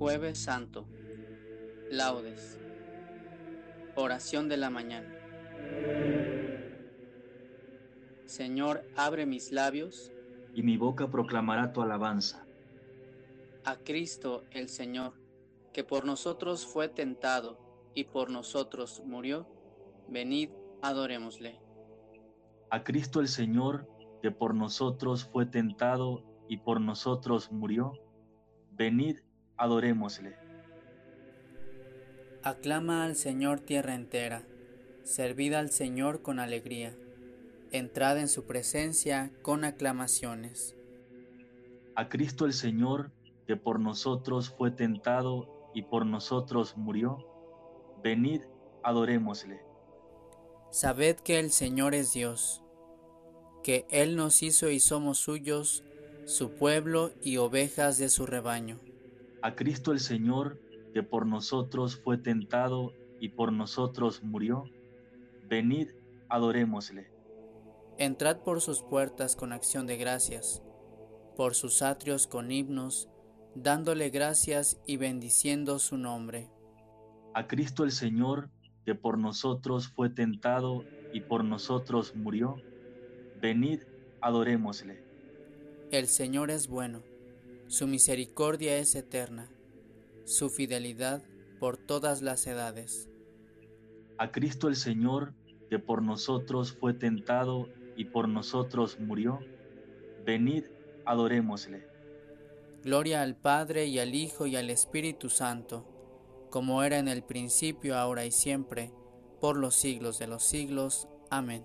Jueves Santo. Laudes. Oración de la mañana. Señor, abre mis labios. Y mi boca proclamará tu alabanza. A Cristo el Señor, que por nosotros fue tentado y por nosotros murió, venid, adorémosle. A Cristo el Señor, que por nosotros fue tentado y por nosotros murió, venid, adorémosle. Aclama al Señor tierra entera, servid al Señor con alegría, entrad en su presencia con aclamaciones. A Cristo el Señor, que por nosotros fue tentado y por nosotros murió, venid, adorémosle. Sabed que el Señor es Dios, que Él nos hizo y somos suyos, su pueblo y ovejas de su rebaño. A Cristo el Señor, que por nosotros fue tentado y por nosotros murió, venid, adorémosle. Entrad por sus puertas con acción de gracias, por sus atrios con himnos, dándole gracias y bendiciendo su nombre. A Cristo el Señor, que por nosotros fue tentado y por nosotros murió, venid, adorémosle. El Señor es bueno, su misericordia es eterna, su fidelidad por todas las edades. A Cristo el Señor, que por nosotros fue tentado y por nosotros murió, venid, adorémosle. Gloria al Padre y al Hijo y al Espíritu Santo, como era en el principio, ahora y siempre, por los siglos de los siglos. Amén.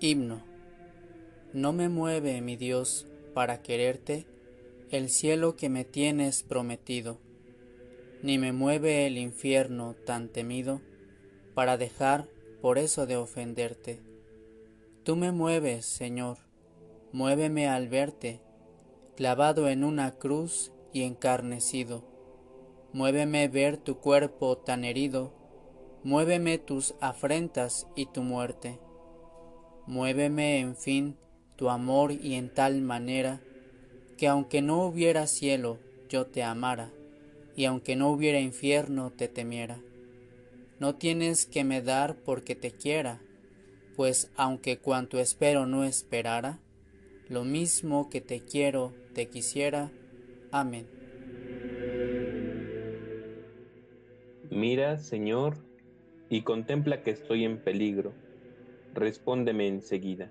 Himno. No me mueve, mi Dios, para quererte, el cielo que me tienes prometido, ni me mueve el infierno tan temido, para dejar por eso de ofenderte. Tú me mueves, Señor, muéveme al verte, clavado en una cruz y encarnecido. Muéveme ver tu cuerpo tan herido, muéveme tus afrentas y tu muerte. Muéveme, en fin, tu amor y en tal manera que aunque no hubiera cielo, yo te amara, y aunque no hubiera infierno, te temiera. No tienes que me dar porque te quiera, pues aunque cuanto espero no esperara, lo mismo que te quiero, te quisiera. Amén. Mira, Señor, y contempla que estoy en peligro respóndeme enseguida.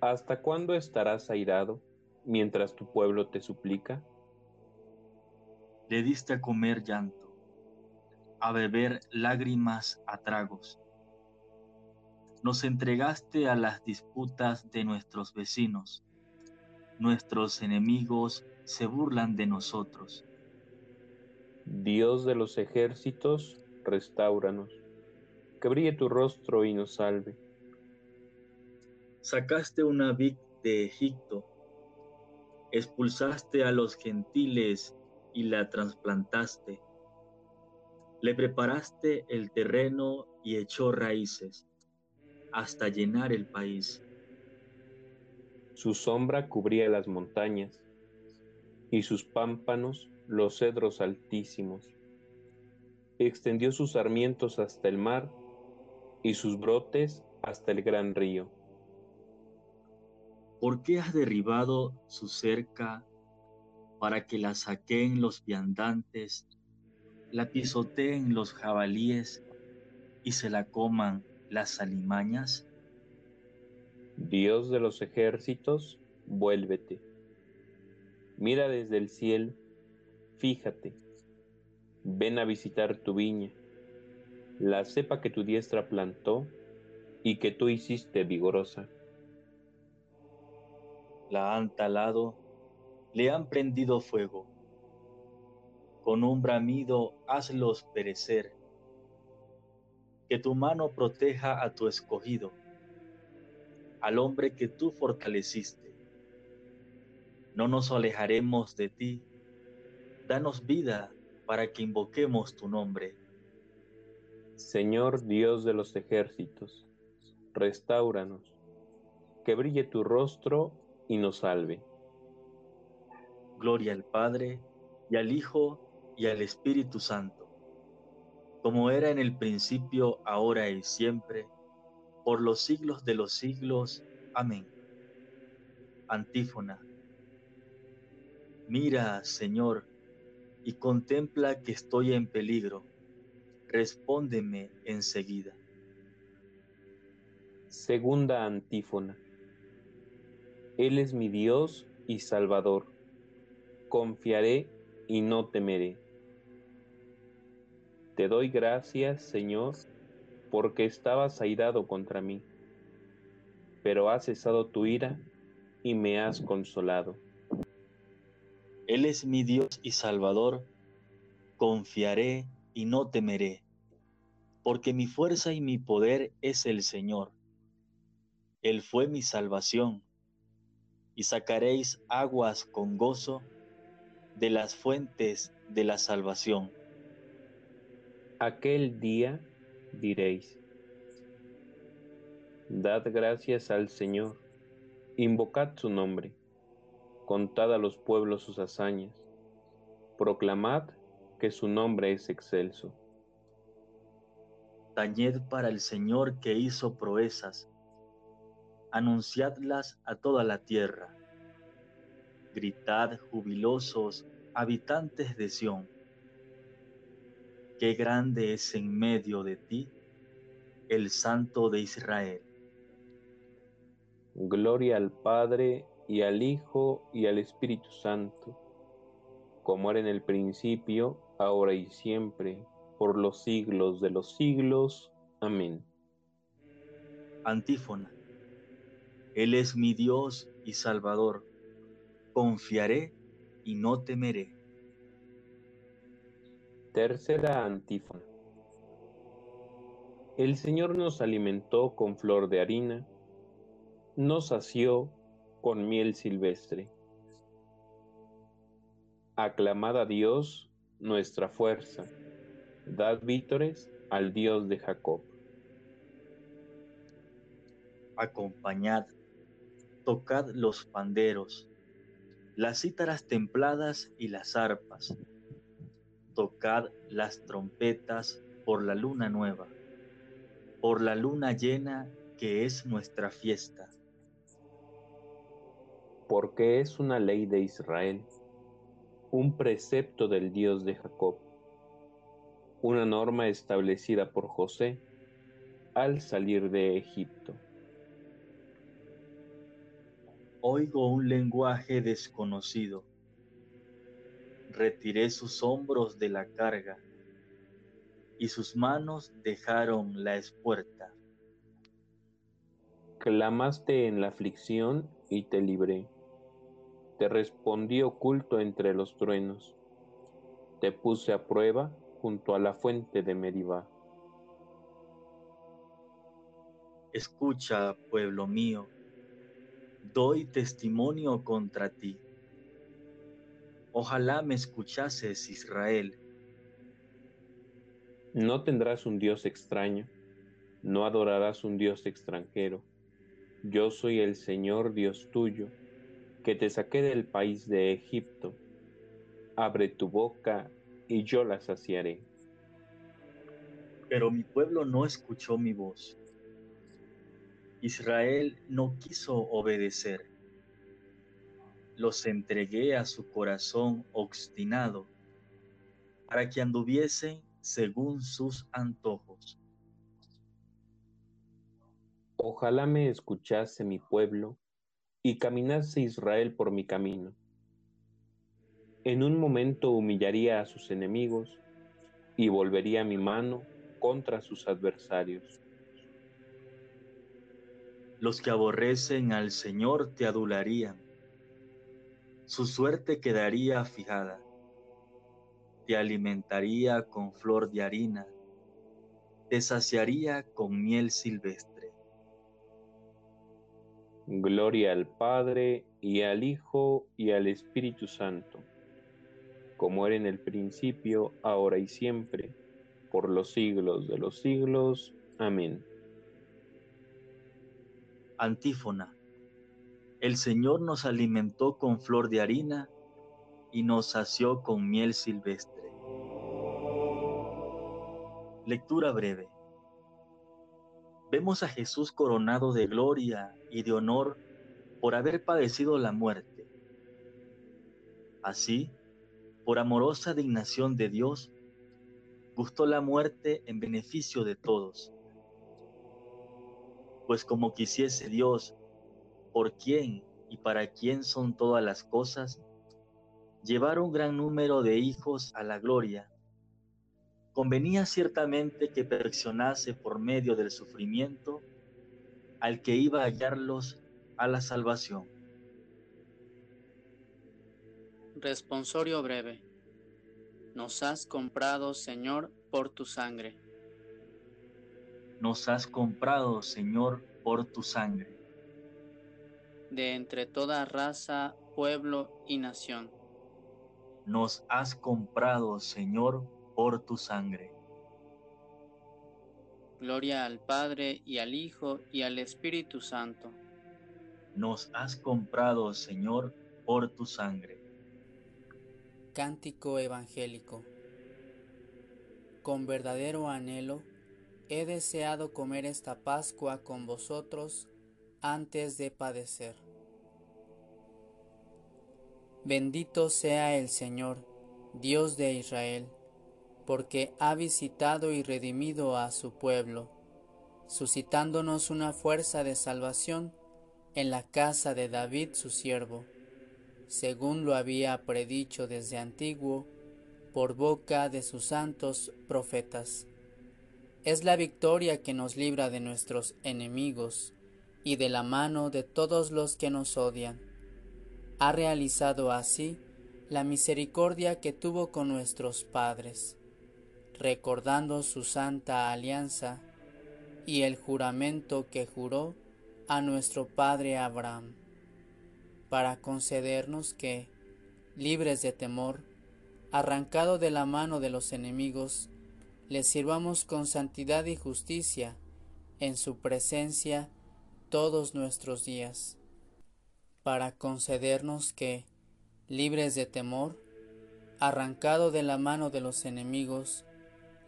¿hasta cuándo estarás airado mientras tu pueblo te suplica? Le diste a comer llanto, a beber lágrimas a tragos. Nos entregaste a las disputas de nuestros vecinos. Nuestros enemigos se burlan de nosotros. Dios de los ejércitos, restauranos que brille tu rostro y nos salve. Sacaste una vid de Egipto, expulsaste a los gentiles y la trasplantaste. Le preparaste el terreno y echó raíces hasta llenar el país. Su sombra cubría las montañas y sus pámpanos los cedros altísimos. Extendió sus sarmientos hasta el mar y sus brotes hasta el gran río. ¿Por qué has derribado su cerca para que la saquen los viandantes, la pisoteen los jabalíes y se la coman las alimañas? Dios de los ejércitos, vuélvete. Mira desde el cielo, fíjate, ven a visitar tu viña la cepa que tu diestra plantó y que tú hiciste vigorosa. La han talado, le han prendido fuego. Con un bramido hazlos perecer. Que tu mano proteja a tu escogido, al hombre que tú fortaleciste. No nos alejaremos de ti. Danos vida para que invoquemos tu nombre. Señor Dios de los ejércitos, restauranos, que brille tu rostro y nos salve. Gloria al Padre, y al Hijo, y al Espíritu Santo, como era en el principio, ahora y siempre, por los siglos de los siglos. Amén. Antífona. Mira, Señor, y contempla que estoy en peligro. Respóndeme enseguida. Segunda antífona. Él es mi Dios y Salvador. Confiaré y no temeré. Te doy gracias, Señor, porque estabas airado contra mí, pero has cesado tu ira y me has consolado. Él es mi Dios y Salvador. Confiaré y no temeré, porque mi fuerza y mi poder es el Señor. Él fue mi salvación, y sacaréis aguas con gozo de las fuentes de la salvación. Aquel día diréis, Dad gracias al Señor, invocad su nombre, contad a los pueblos sus hazañas, proclamad que su nombre es excelso. Tañed para el Señor que hizo proezas, anunciadlas a toda la tierra. Gritad jubilosos, habitantes de Sión, qué grande es en medio de ti el Santo de Israel. Gloria al Padre y al Hijo y al Espíritu Santo, como era en el principio, ahora y siempre, por los siglos de los siglos. Amén. Antífona. Él es mi Dios y Salvador. Confiaré y no temeré. Tercera antífona. El Señor nos alimentó con flor de harina, nos sació con miel silvestre. Aclamad a Dios nuestra fuerza, dad vítores al Dios de Jacob. Acompañad, tocad los panderos, las cítaras templadas y las arpas tocad las trompetas por la luna nueva, por la luna llena que es nuestra fiesta. Porque es una ley de Israel, un precepto del Dios de Jacob, una norma establecida por José al salir de Egipto. Oigo un lenguaje desconocido retiré sus hombros de la carga y sus manos dejaron la espuerta. Clamaste en la aflicción y te libré. Te respondí oculto entre los truenos. Te puse a prueba junto a la fuente de Meribá. Escucha, pueblo mío, doy testimonio contra ti Ojalá me escuchases, Israel. No tendrás un Dios extraño, no adorarás un Dios extranjero. Yo soy el Señor Dios tuyo, que te saqué del país de Egipto. Abre tu boca y yo la saciaré. Pero mi pueblo no escuchó mi voz. Israel no quiso obedecer los entregué a su corazón obstinado, para que anduviesen según sus antojos. Ojalá me escuchase mi pueblo y caminase Israel por mi camino. En un momento humillaría a sus enemigos y volvería mi mano contra sus adversarios. Los que aborrecen al Señor te adularían su suerte quedaría fijada. Te alimentaría con flor de harina, te saciaría con miel silvestre. Gloria al Padre y al Hijo y al Espíritu Santo, como era en el principio, ahora y siempre, por los siglos de los siglos. Amén. Antífona. El Señor nos alimentó con flor de harina y nos sació con miel silvestre. Lectura breve. Vemos a Jesús coronado de gloria y de honor por haber padecido la muerte. Así, por amorosa dignación de Dios, gustó la muerte en beneficio de todos. Pues como quisiese Dios, por quién y para quién son todas las cosas, llevar un gran número de hijos a la gloria, convenía ciertamente que perfeccionase por medio del sufrimiento al que iba a hallarlos a la salvación. Responsorio breve. Nos has comprado, Señor, por tu sangre. Nos has comprado, Señor, por tu sangre. De entre toda raza, pueblo y nación. Nos has comprado, Señor, por tu sangre. Gloria al Padre y al Hijo y al Espíritu Santo. Nos has comprado, Señor, por tu sangre. Cántico Evangélico. Con verdadero anhelo he deseado comer esta Pascua con vosotros antes de padecer. Bendito sea el Señor, Dios de Israel, porque ha visitado y redimido a su pueblo, suscitándonos una fuerza de salvación en la casa de David su siervo según lo había predicho desde antiguo por boca de sus santos profetas. Es la victoria que nos libra de nuestros enemigos y de la mano de todos los que nos odian. Ha realizado así la misericordia que tuvo con nuestros padres, recordando su santa alianza y el juramento que juró a nuestro padre Abraham para concedernos que, libres de temor, arrancado de la mano de los enemigos, les sirvamos con santidad y justicia en su presencia todos nuestros días, para concedernos que, libres de temor, arrancado de la mano de los enemigos,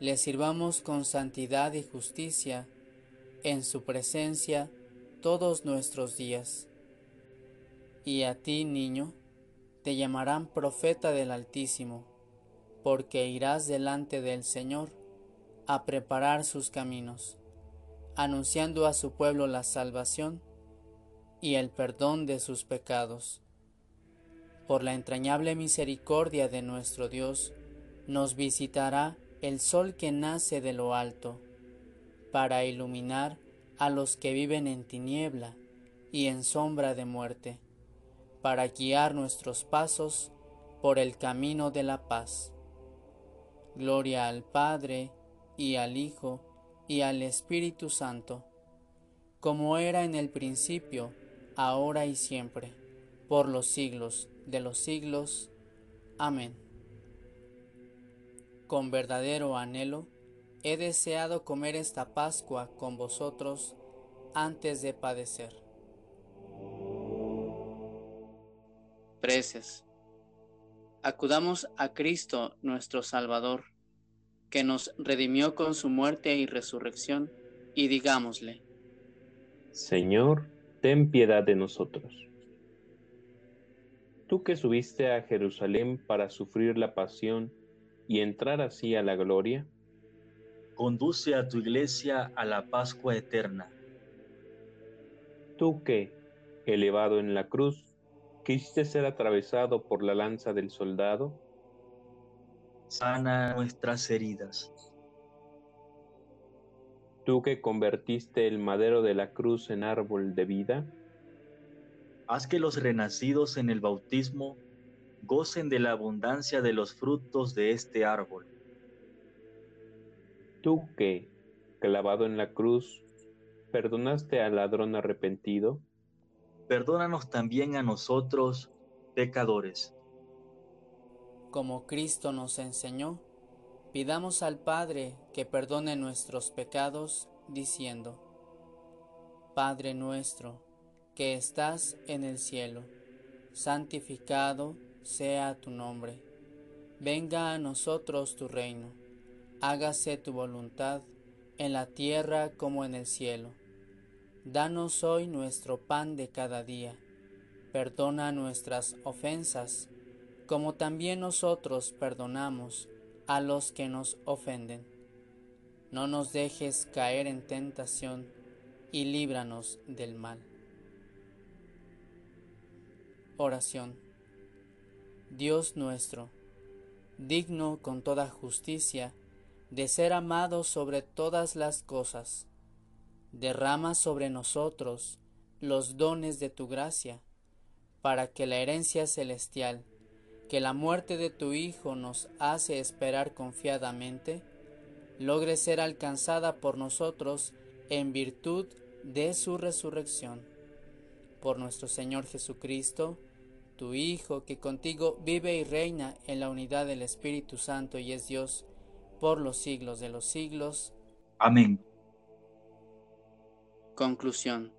les sirvamos con santidad y justicia en su presencia todos nuestros días. Y a ti, niño, te llamarán profeta del Altísimo, porque irás delante del Señor a preparar sus caminos, anunciando a su pueblo la salvación y el perdón de sus pecados. Por la entrañable misericordia de nuestro Dios, nos visitará el sol que nace de lo alto, para iluminar a los que viven en tiniebla y en sombra de muerte para guiar nuestros pasos por el camino de la paz. Gloria al Padre y al Hijo y al Espíritu Santo, como era en el principio, ahora y siempre, por los siglos de los siglos. Amén. Con verdadero anhelo he deseado comer esta Pascua con vosotros antes de padecer. Preces. Acudamos a Cristo nuestro Salvador, que nos redimió con su muerte y resurrección, y digámosle, Señor, ten piedad de nosotros. Tú que subiste a Jerusalén para sufrir la pasión y entrar así a la gloria, conduce a tu iglesia a la Pascua eterna. Tú que, elevado en la cruz, ¿Quisiste ser atravesado por la lanza del soldado? Sana nuestras heridas. Tú que convertiste el madero de la cruz en árbol de vida. Haz que los renacidos en el bautismo gocen de la abundancia de los frutos de este árbol. Tú que, clavado en la cruz, perdonaste al ladrón arrepentido, perdónanos también a nosotros, pecadores. Como Cristo nos enseñó, pidamos al Padre que perdone nuestros pecados, diciendo, Padre nuestro, que estás en el cielo, santificado sea tu nombre. Venga a nosotros tu reino. Hágase tu voluntad en la tierra como en el cielo. Danos hoy nuestro pan de cada día. Perdona nuestras ofensas, como también nosotros perdonamos a los que nos ofenden. No nos dejes caer en tentación y líbranos del mal. Oración. Dios nuestro, digno con toda justicia de ser amado sobre todas las cosas, derrama sobre nosotros los dones de tu gracia, para que la herencia celestial, que la muerte de tu Hijo nos hace esperar confiadamente, logre ser alcanzada por nosotros en virtud de su resurrección. Por nuestro Señor Jesucristo, tu Hijo, que contigo vive y reina en la unidad del Espíritu Santo y es Dios por los siglos de los siglos. Amén. Conclusión.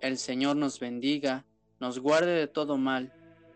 El Señor nos bendiga, nos guarde de todo mal